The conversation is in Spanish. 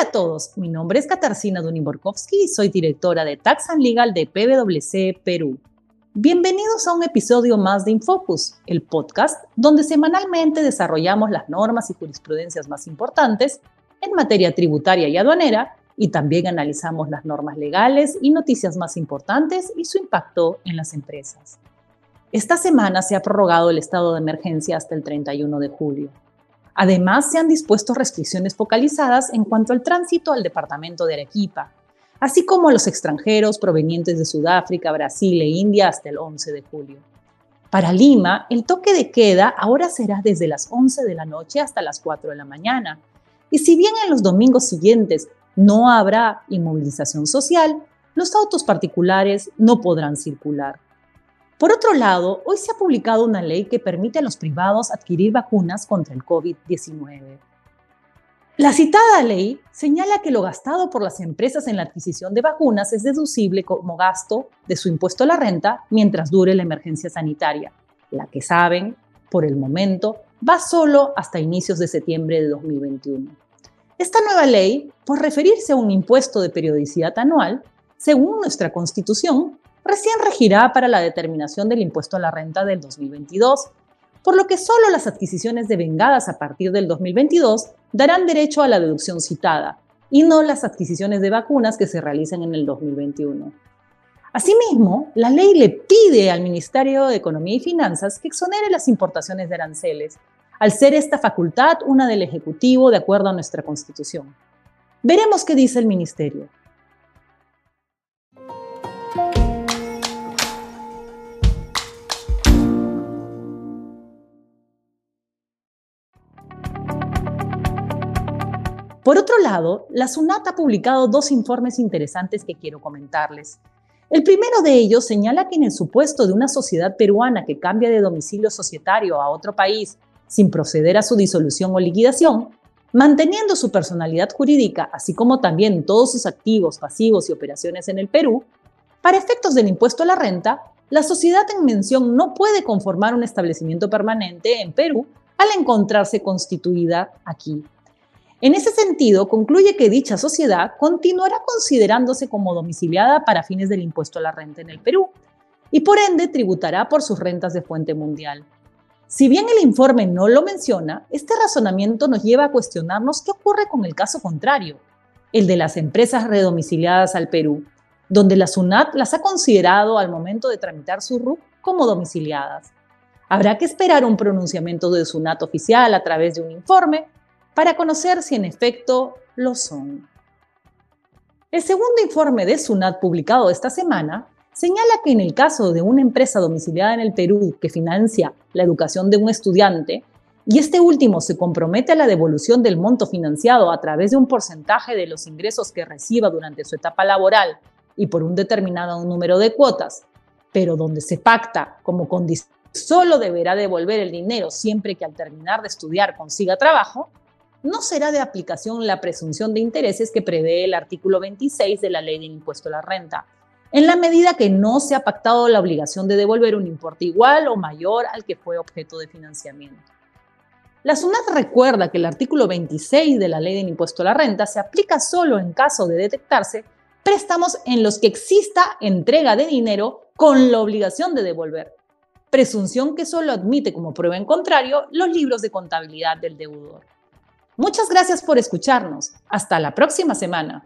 a todos, mi nombre es Katarzyna Dunimborkowski y soy directora de Tax and Legal de PwC Perú. Bienvenidos a un episodio más de Infocus, el podcast donde semanalmente desarrollamos las normas y jurisprudencias más importantes en materia tributaria y aduanera y también analizamos las normas legales y noticias más importantes y su impacto en las empresas. Esta semana se ha prorrogado el estado de emergencia hasta el 31 de julio. Además, se han dispuesto restricciones focalizadas en cuanto al tránsito al departamento de Arequipa, así como a los extranjeros provenientes de Sudáfrica, Brasil e India hasta el 11 de julio. Para Lima, el toque de queda ahora será desde las 11 de la noche hasta las 4 de la mañana. Y si bien en los domingos siguientes no habrá inmovilización social, los autos particulares no podrán circular. Por otro lado, hoy se ha publicado una ley que permite a los privados adquirir vacunas contra el COVID-19. La citada ley señala que lo gastado por las empresas en la adquisición de vacunas es deducible como gasto de su impuesto a la renta mientras dure la emergencia sanitaria, la que saben, por el momento, va solo hasta inicios de septiembre de 2021. Esta nueva ley, por referirse a un impuesto de periodicidad anual, según nuestra Constitución, recién regirá para la determinación del impuesto a la renta del 2022, por lo que solo las adquisiciones devengadas a partir del 2022 darán derecho a la deducción citada, y no las adquisiciones de vacunas que se realicen en el 2021. Asimismo, la ley le pide al Ministerio de Economía y Finanzas que exonere las importaciones de aranceles, al ser esta facultad una del Ejecutivo de acuerdo a nuestra Constitución. Veremos qué dice el Ministerio. Por otro lado, la SUNAT ha publicado dos informes interesantes que quiero comentarles. El primero de ellos señala que en el supuesto de una sociedad peruana que cambia de domicilio societario a otro país sin proceder a su disolución o liquidación, manteniendo su personalidad jurídica, así como también todos sus activos, pasivos y operaciones en el Perú, para efectos del impuesto a la renta, la sociedad en mención no puede conformar un establecimiento permanente en Perú al encontrarse constituida aquí en ese sentido, concluye que dicha sociedad continuará considerándose como domiciliada para fines del impuesto a la renta en el Perú y por ende tributará por sus rentas de fuente mundial. Si bien el informe no lo menciona, este razonamiento nos lleva a cuestionarnos qué ocurre con el caso contrario, el de las empresas redomiciliadas al Perú, donde la SUNAT las ha considerado al momento de tramitar su RUC como domiciliadas. Habrá que esperar un pronunciamiento de SUNAT oficial a través de un informe para conocer si en efecto lo son. El segundo informe de SUNAT publicado esta semana señala que en el caso de una empresa domiciliada en el Perú que financia la educación de un estudiante y este último se compromete a la devolución del monto financiado a través de un porcentaje de los ingresos que reciba durante su etapa laboral y por un determinado número de cuotas, pero donde se pacta como condición solo deberá devolver el dinero siempre que al terminar de estudiar consiga trabajo, no será de aplicación la presunción de intereses que prevé el artículo 26 de la Ley del Impuesto a la Renta, en la medida que no se ha pactado la obligación de devolver un importe igual o mayor al que fue objeto de financiamiento. La SUNAT recuerda que el artículo 26 de la Ley del Impuesto a la Renta se aplica solo en caso de detectarse préstamos en los que exista entrega de dinero con la obligación de devolver, presunción que solo admite como prueba en contrario los libros de contabilidad del deudor. Muchas gracias por escucharnos. Hasta la próxima semana.